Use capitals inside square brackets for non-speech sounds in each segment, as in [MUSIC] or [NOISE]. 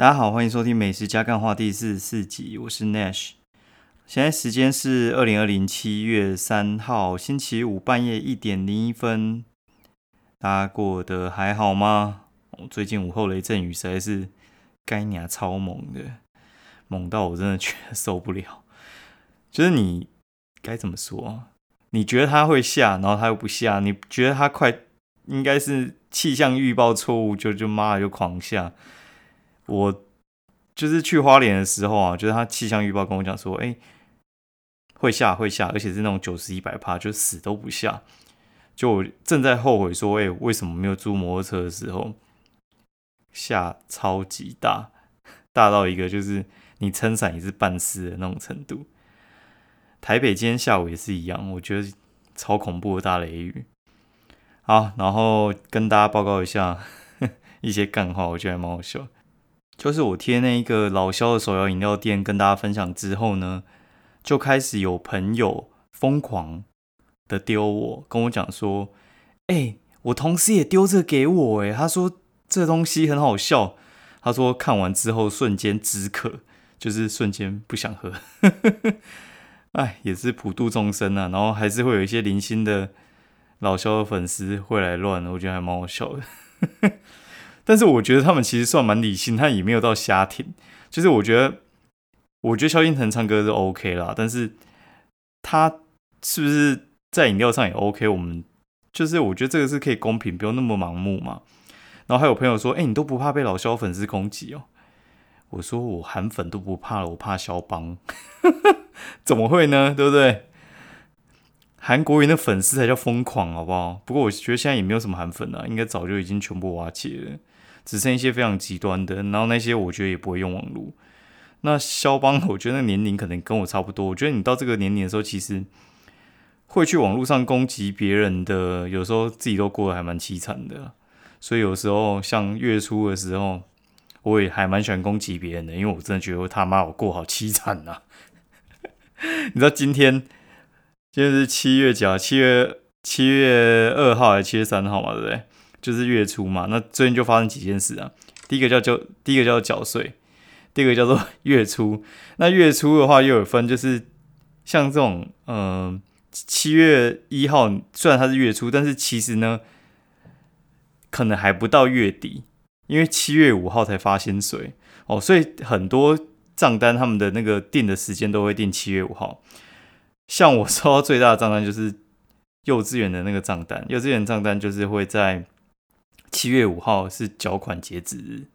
大家好，欢迎收听《美食加干话》第四十四集，我是 Nash。现在时间是二零二零七月三号星期五半夜一点零一分。大家过得还好吗？最近午后雷阵雨实在是该娘超猛的，猛到我真的觉得受不了。就是你该怎么说？你觉得它会下，然后它又不下；你觉得它快，应该是气象预报错误，就就妈的就狂下。我就是去花莲的时候啊，就是他气象预报跟我讲说，哎，会下会下，而且是那种九十一百帕，就死都不下。就正在后悔说，哎，为什么没有租摩托车的时候下超级大，大到一个就是你撑伞也是半湿的那种程度。台北今天下午也是一样，我觉得超恐怖的大雷雨。好，然后跟大家报告一下 [LAUGHS] 一些干话，我觉得还蛮好笑。就是我贴那个老肖的手摇饮料店跟大家分享之后呢，就开始有朋友疯狂的丢我，跟我讲说：“哎，我同事也丢这给我，哎，他说这东西很好笑，他说看完之后瞬间止渴，就是瞬间不想喝。[LAUGHS] 哎，也是普度众生啊，然后还是会有一些零星的老肖的粉丝会来乱，我觉得还蛮好笑的。”但是我觉得他们其实算蛮理性，他也没有到瞎听。就是我觉得，我觉得萧敬腾唱歌是 OK 啦，但是他是不是在饮料上也 OK？我们就是我觉得这个是可以公平，不用那么盲目嘛。然后还有朋友说：“哎，你都不怕被老萧粉丝攻击哦？”我说：“我韩粉都不怕了，我怕肖邦。[LAUGHS] 怎么会呢？对不对？韩国人的粉丝才叫疯狂，好不好？不过我觉得现在也没有什么韩粉了，应该早就已经全部瓦解了。”只剩一些非常极端的，然后那些我觉得也不会用网络。那肖邦，我觉得那年龄可能跟我差不多。我觉得你到这个年龄的时候，其实会去网络上攻击别人的，有时候自己都过得还蛮凄惨的。所以有时候像月初的时候，我也还蛮喜欢攻击别人的，因为我真的觉得他妈我过好凄惨呐。[LAUGHS] 你知道今天今天是七月几啊？七月七月二号还是七月三号嘛？对不对？就是月初嘛，那最近就发生几件事啊。第一个叫就第一个叫做缴税，第二个叫做 [LAUGHS] 月初。那月初的话又有分，就是像这种，嗯，七月一号虽然它是月初，但是其实呢，可能还不到月底，因为七月五号才发薪水哦，所以很多账单他们的那个定的时间都会定七月五号。像我收到最大的账单就是幼稚园的那个账单，幼稚园账单就是会在。七月五号是缴款截止日。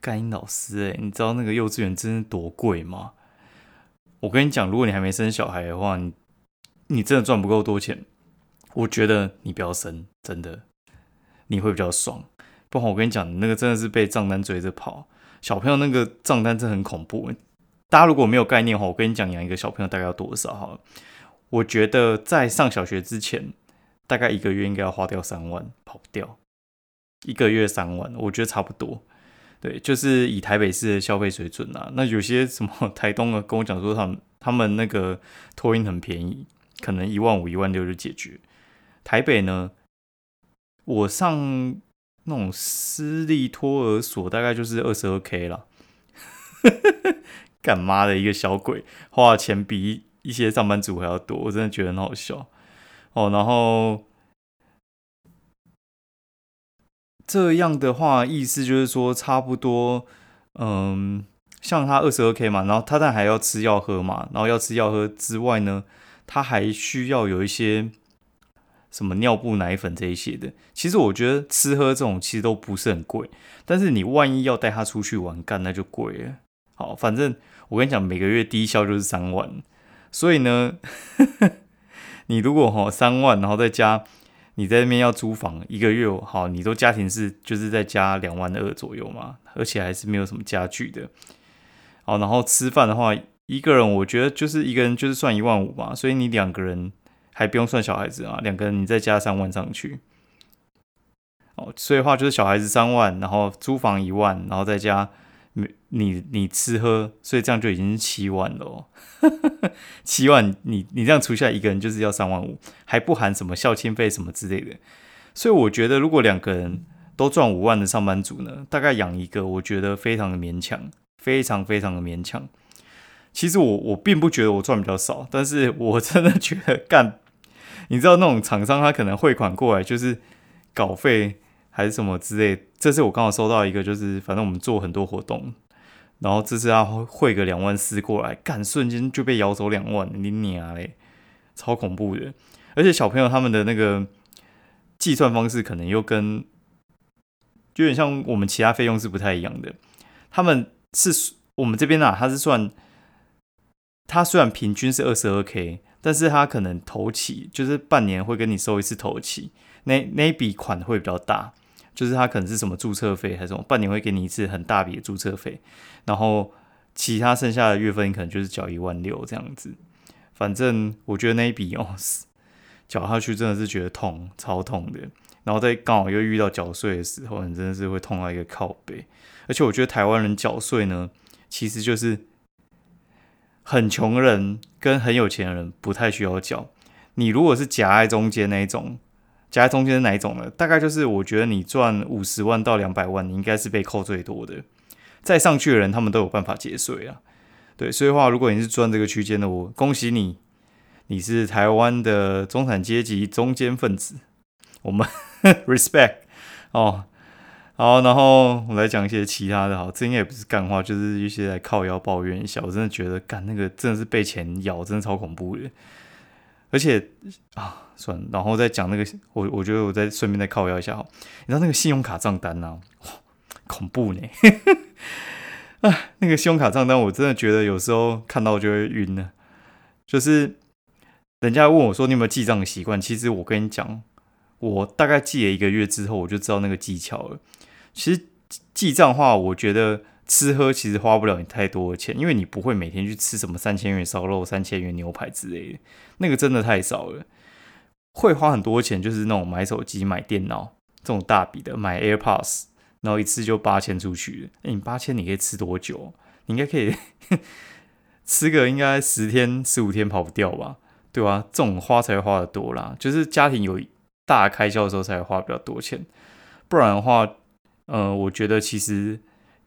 干英老师，哎，你知道那个幼稚园真的多贵吗？我跟你讲，如果你还没生小孩的话，你你真的赚不够多钱。我觉得你不要生，真的，你会比较爽。不然我跟你讲，那个真的是被账单追着跑。小朋友那个账单真的很恐怖。大家如果没有概念的话，我跟你讲，养一个小朋友大概要多少？哈，我觉得在上小学之前，大概一个月应该要花掉三万，跑不掉。一个月三万，我觉得差不多。对，就是以台北市的消费水准啊，那有些什么 [LAUGHS] 台东的跟我讲说，他们他们那个托运很便宜，可能一万五、一万六就解决。台北呢，我上那种私立托儿所，大概就是二十二 K 了。[LAUGHS] 干妈的一个小鬼，花的钱比一些上班族还要多，我真的觉得很好笑哦。然后。这样的话，意思就是说，差不多，嗯，像他二十二 K 嘛，然后他但还要吃药喝嘛，然后要吃药喝之外呢，他还需要有一些什么尿布、奶粉这一些的。其实我觉得吃喝这种其实都不是很贵，但是你万一要带他出去玩干，那就贵了。好，反正我跟你讲，每个月低消就是三万，所以呢，[LAUGHS] 你如果哈三万，然后再加。你在那边要租房一个月，好，你都家庭是就是在加两万二左右嘛，而且还是没有什么家具的，好，然后吃饭的话，一个人我觉得就是一个人就是算一万五嘛，所以你两个人还不用算小孩子啊，两个人你再加三万上去，哦，所以话就是小孩子三万，然后租房一万，然后再加。你你你吃喝，所以这样就已经是七万了哦。[LAUGHS] 七万，你你这样除下来一个人就是要三万五，还不含什么孝亲费什么之类的。所以我觉得，如果两个人都赚五万的上班族呢，大概养一个，我觉得非常的勉强，非常非常的勉强。其实我我并不觉得我赚比较少，但是我真的觉得干，你知道那种厂商他可能汇款过来就是稿费还是什么之类。这次我刚好收到一个，就是反正我们做很多活动，然后这次他汇个两万四过来，干瞬间就被摇走两万，你娘嘞，超恐怖的。而且小朋友他们的那个计算方式可能又跟就有点像我们其他费用是不太一样的，他们是我们这边啊，他是算。他虽然平均是二十二 k，但是他可能头期就是半年会跟你收一次头期，那那一笔款会比较大，就是他可能是什么注册费还是什么，半年会给你一次很大笔的注册费，然后其他剩下的月份可能就是缴一万六这样子。反正我觉得那一笔哦，缴下去真的是觉得痛，超痛的。然后在刚好又遇到缴税的时候，你真的是会痛到一个靠背。而且我觉得台湾人缴税呢，其实就是。很穷人跟很有钱的人不太需要缴。你如果是夹在中间那一种，夹在中间是哪一种呢？大概就是我觉得你赚五十万到两百万，你应该是被扣最多的。再上去的人，他们都有办法节税啊。对，所以话，如果你是赚这个区间的，我恭喜你，你是台湾的中产阶级中间分子。我们 [LAUGHS] respect 哦。好，然后我来讲一些其他的。好，这应该也不是干话，就是一些来靠腰抱怨一下。我真的觉得干那个真的是被钱咬，真的超恐怖的。而且啊，算了，然后再讲那个，我我觉得我再顺便再靠腰一下哈。你知道那个信用卡账单呐，恐怖呢。[LAUGHS] 啊，那个信用卡账单，我真的觉得有时候看到就会晕呢。就是人家问我说你有没有记账的习惯，其实我跟你讲，我大概记了一个月之后，我就知道那个技巧了。其实记账话，我觉得吃喝其实花不了你太多的钱，因为你不会每天去吃什么三千元烧肉、三千元牛排之类的，那个真的太少了。会花很多钱就是那种买手机、买电脑这种大笔的，买 AirPods，然后一次就八千出去。哎，你八千你可以吃多久？你应该可以 [LAUGHS] 吃个应该十天、十五天跑不掉吧？对吧？这种花才花的多啦，就是家庭有大开销的时候才会花比较多钱，不然的话。呃，我觉得其实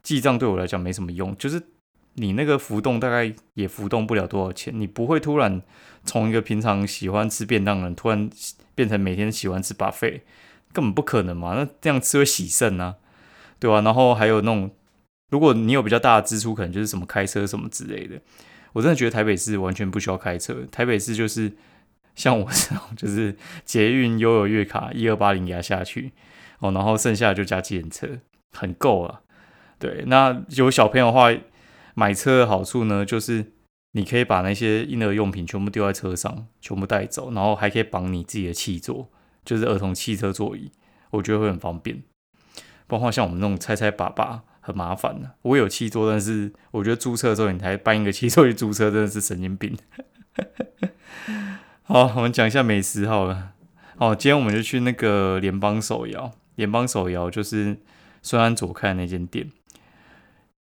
记账对我来讲没什么用，就是你那个浮动大概也浮动不了多少钱，你不会突然从一个平常喜欢吃便当的人，突然变成每天喜欢吃 buffet，根本不可能嘛，那这样吃会洗肾啊，对吧？然后还有那种，如果你有比较大的支出，可能就是什么开车什么之类的，我真的觉得台北市完全不需要开车，台北市就是像我这种，就是捷运悠游月卡一二八零压下去。哦，然后剩下就加计程车，很够了。对，那有小朋友的话，买车的好处呢，就是你可以把那些婴儿用品全部丢在车上，全部带走，然后还可以绑你自己的汽座，就是儿童汽车座椅，我觉得会很方便。不然话，像我们那种拆拆把把很麻烦的。我有汽座，但是我觉得租车的时候你才搬一个汽座去租车，真的是神经病。[LAUGHS] 好，我们讲一下美食好了。哦，今天我们就去那个联邦手摇。联邦手摇就是孙安佐开的那间店，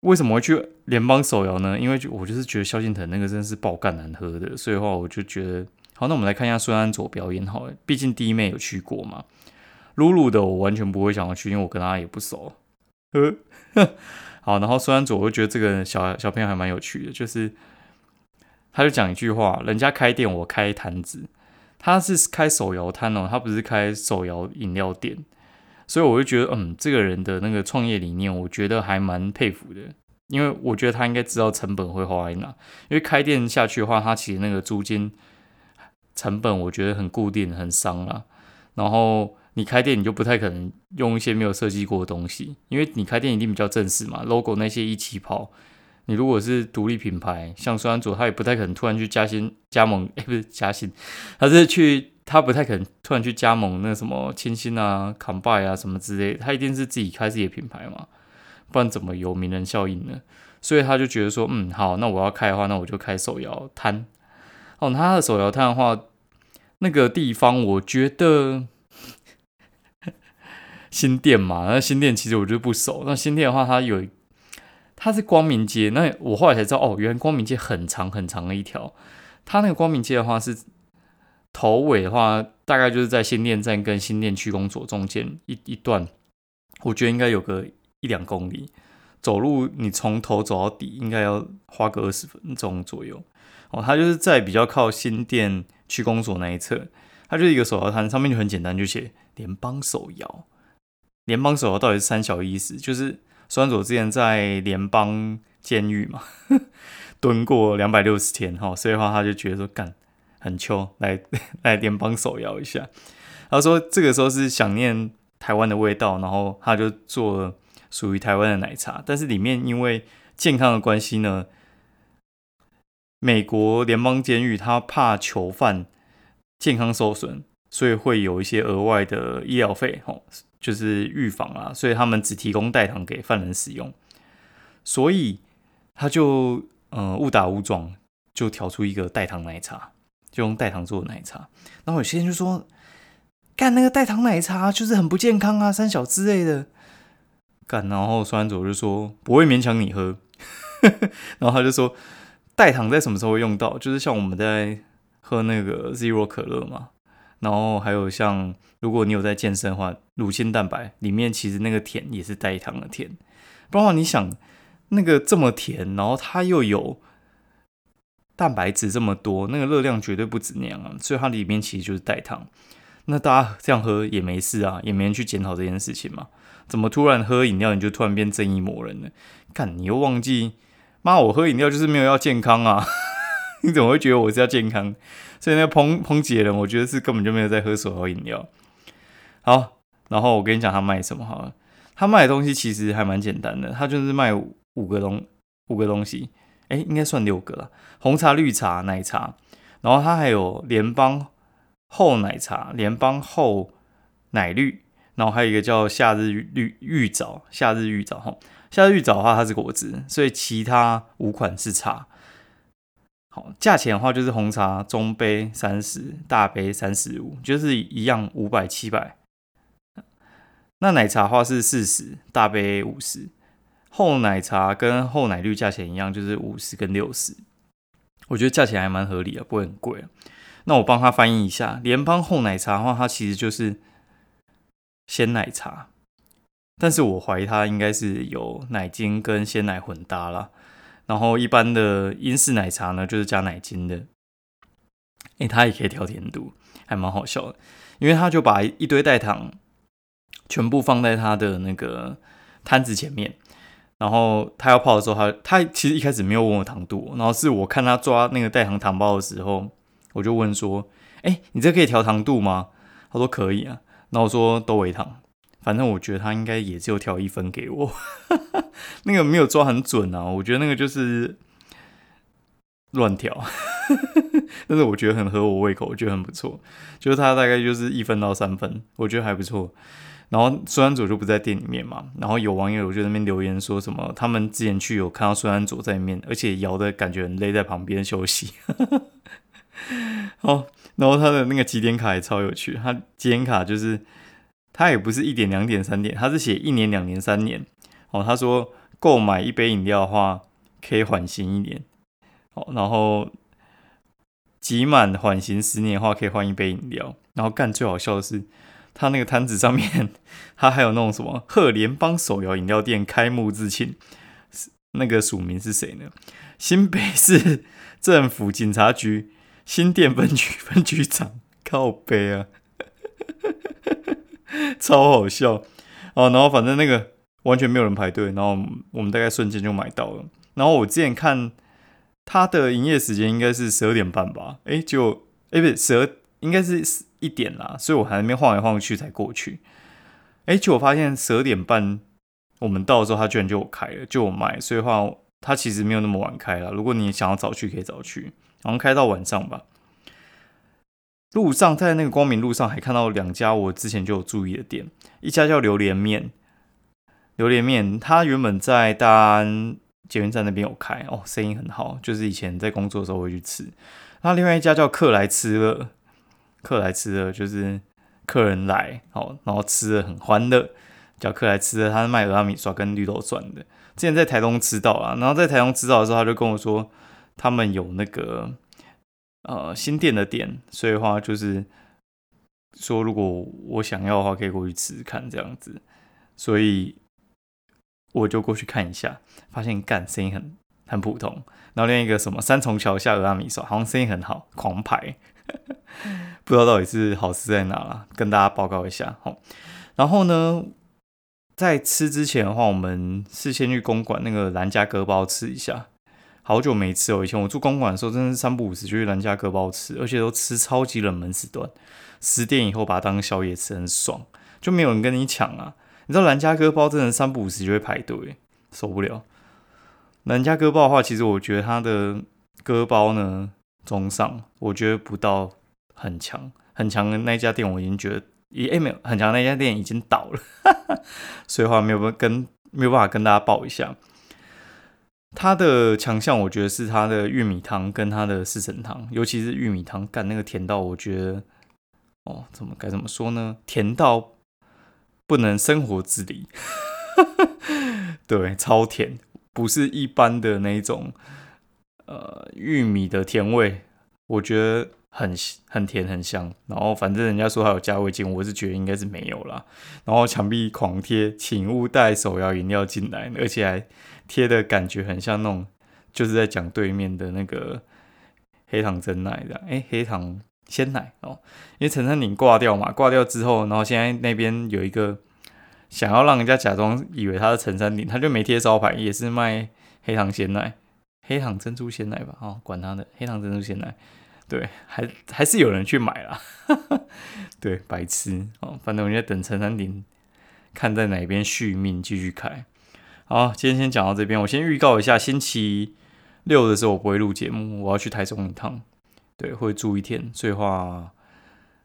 为什么会去联邦手摇呢？因为就我就是觉得萧敬腾那个真的是爆干难喝的，所以的话我就觉得好，那我们来看一下孙安佐表演好了，毕竟弟妹有去过嘛。露露的我完全不会想要去，因为我跟他也不熟。呵，[LAUGHS] 好，然后孙安佐我就觉得这个小小朋友还蛮有趣的，就是他就讲一句话：人家开店，我开摊子。他是开手摇摊哦，他不是开手摇饮料店。所以我就觉得，嗯，这个人的那个创业理念，我觉得还蛮佩服的。因为我觉得他应该知道成本会花在哪。因为开店下去的话，他其实那个租金成本，我觉得很固定，很伤啊。然后你开店，你就不太可能用一些没有设计过的东西，因为你开店一定比较正式嘛，logo 那些一起跑。你如果是独立品牌，像孙安佐，他也不太可能突然去加薪加盟，哎，不是加薪，他是去。他不太可能突然去加盟那什么清新啊、康拜啊什么之类，他一定是自己开自己的品牌嘛，不然怎么有名人效应呢？所以他就觉得说，嗯，好，那我要开的话，那我就开手摇摊。哦，他的手摇摊的话，那个地方我觉得 [LAUGHS] 新店嘛，那新店其实我就不熟。那新店的话，它有，它是光明街。那我后来才知道，哦，原来光明街很长很长的一条。它那个光明街的话是。头尾的话，大概就是在新店站跟新店区公所中间一一段，我觉得应该有个一两公里。走路你从头走到底，应该要花个二十分钟左右。哦，它就是在比较靠新店区公所那一侧，它就是一个手摇摊，上面就很简单，就写联邦手摇。联邦手摇到底是三小意思，就是酸佐之前在联邦监狱嘛，[LAUGHS] 蹲过两百六十天哈，所以话他就觉得说干很秋，来 [LAUGHS] 来联邦手摇一下。他说这个时候是想念台湾的味道，然后他就做属于台湾的奶茶，但是里面因为健康的关系呢。美国联邦监狱，他怕囚犯健康受损，所以会有一些额外的医疗费，吼，就是预防啊，所以他们只提供代糖给犯人使用，所以他就呃误打误撞就调出一个代糖奶茶，就用代糖做的奶茶。然后有些人就说，干那个代糖奶茶就是很不健康啊，三小之类的。干，然后酸佐就说不会勉强你喝，[LAUGHS] 然后他就说。代糖在什么时候会用到？就是像我们在喝那个 Zero 可乐嘛，然后还有像如果你有在健身的话，乳清蛋白里面其实那个甜也是代糖的甜。不然你想那个这么甜，然后它又有蛋白质这么多，那个热量绝对不止那样啊，所以它里面其实就是代糖。那大家这样喝也没事啊，也没人去检讨这件事情嘛。怎么突然喝饮料你就突然变正义魔人了？看你又忘记。妈，我喝饮料就是没有要健康啊！[LAUGHS] 你怎么会觉得我是要健康？所以那个抨抨击人，我觉得是根本就没有在喝手摇饮料。好，然后我跟你讲他卖什么好了。他卖的东西其实还蛮简单的，他就是卖五个东五个东西，哎，应该算六个了。红茶、绿茶、奶茶，然后它还有联邦厚奶茶、联邦厚奶绿，然后还有一个叫夏日绿玉枣、夏日玉枣哈。夏日玉枣的话，它是果汁，所以其他五款是茶。好，价钱的话就是红茶中杯三十，大杯三十五，就是一样五百七百。那奶茶的话是四十，大杯五十。厚奶茶跟厚奶绿价钱一样，就是五十跟六十。我觉得价钱还蛮合理的，不会很贵。那我帮他翻译一下，联邦厚奶茶的话，它其实就是鲜奶茶。但是我怀疑它应该是有奶精跟鲜奶混搭了，然后一般的英式奶茶呢就是加奶精的，哎，它也可以调甜度，还蛮好笑的，因为他就把一堆代糖全部放在他的那个摊子前面，然后他要泡的时候，他他其实一开始没有问我糖度，然后是我看他抓那个代糖糖包的时候，我就问说，哎，你这可以调糖度吗？他说可以啊，然后我说都为糖。反正我觉得他应该也只有调一分给我，[LAUGHS] 那个没有抓很准啊。我觉得那个就是乱调，[LAUGHS] 但是我觉得很合我胃口，我觉得很不错。就是他大概就是一分到三分，我觉得还不错。然后孙安佐就不在店里面嘛，然后有网友就在那边留言说什么，他们之前去有看到孙安佐在里面，而且摇的感觉很累，在旁边休息。[LAUGHS] 哦，然后他的那个几点卡也超有趣，他几点卡就是。他也不是一点两点三点，他是写一年两年三年。哦，他说购买一杯饮料的话可以缓刑一年。哦，然后集满缓刑十年的话可以换一杯饮料。然后干最好笑的是，他那个摊子上面 [LAUGHS] 他还有那种什么贺联邦手摇饮料店开幕致庆，那个署名是谁呢？新北市政府警察局新店分局分局长靠背啊。[LAUGHS] 超好笑哦！然后反正那个完全没有人排队，然后我们大概瞬间就买到了。然后我之前看他的营业时间应该是十二点半吧？哎，就哎不是十二，应该是一点啦，所以我还在那边晃来晃去才过去。哎，就我发现十二点半我们到的时候，他居然就有开了，就我买。所以话他其实没有那么晚开了。如果你想要早去，可以早去，然后开到晚上吧。路上在那个光明路上还看到两家我之前就有注意的店，一家叫榴莲面，榴莲面它原本在大安捷运站那边有开哦，生意很好，就是以前在工作的时候会去吃。那另外一家叫客来吃了，客来吃的就是客人来哦，然后吃的很欢乐，叫客来吃的，他是卖鹅阿米刷跟绿豆蒜的。之前在台东吃到啊，然后在台东吃到的时候，他就跟我说他们有那个。呃，新店的店，所以的话就是说，如果我想要的话，可以过去吃吃看这样子。所以我就过去看一下，发现干声音很很普通。然后另一个什么三重桥下鹅阿米刷，好像生意很好，狂排，不知道到底是好吃在哪了，跟大家报告一下。好，然后呢，在吃之前的话，我们事先去公馆那个兰家割包吃一下。好久没吃哦，以前我住公馆的时候，真的是三不五时就去兰家割包吃，而且都吃超级冷门时段，十点以后把它当宵夜吃，很爽，就没有人跟你抢啊。你知道兰家割包真的三不五时就会排队，受不了。兰家割包的话，其实我觉得它的割包呢中上，我觉得不到很强，很强的那家店我已经觉得，诶没有很强那家店已经倒了，[LAUGHS] 所以话没有办法跟没有办法跟大家报一下。它的强项我觉得是它的玉米汤跟它的四神汤，尤其是玉米汤，干那个甜到我觉得，哦怎么该怎么说呢？甜到不能生活自理，哈 [LAUGHS] 哈对，超甜。不是一般的那种，呃，玉米的甜味，我觉得很很甜很香。然后反正人家说还有加味精，我是觉得应该是没有啦。然后墙壁狂贴，请勿带手摇饮料进来，而且还贴的感觉很像那种，就是在讲对面的那个黑糖真奶的，哎，黑糖鲜奶哦。因为陈山岭挂掉嘛，挂掉之后，然后现在那边有一个。想要让人家假装以为他是陈山顶，他就没贴招牌，也是卖黑糖鲜奶、黑糖珍珠鲜奶吧？哦，管他的黑糖珍珠鲜奶，对，还还是有人去买啦。[LAUGHS] 对，白痴哦，反正我在等陈山顶，看在哪边续命继续开。好，今天先讲到这边，我先预告一下，星期六的时候我不会录节目，我要去台中一趟，对，会住一天，所以话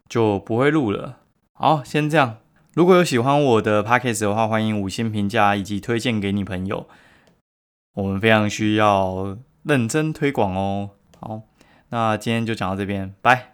就不会录了。好，先这样。如果有喜欢我的 podcast 的话，欢迎五星评价以及推荐给你朋友。我们非常需要认真推广哦。好，那今天就讲到这边，拜。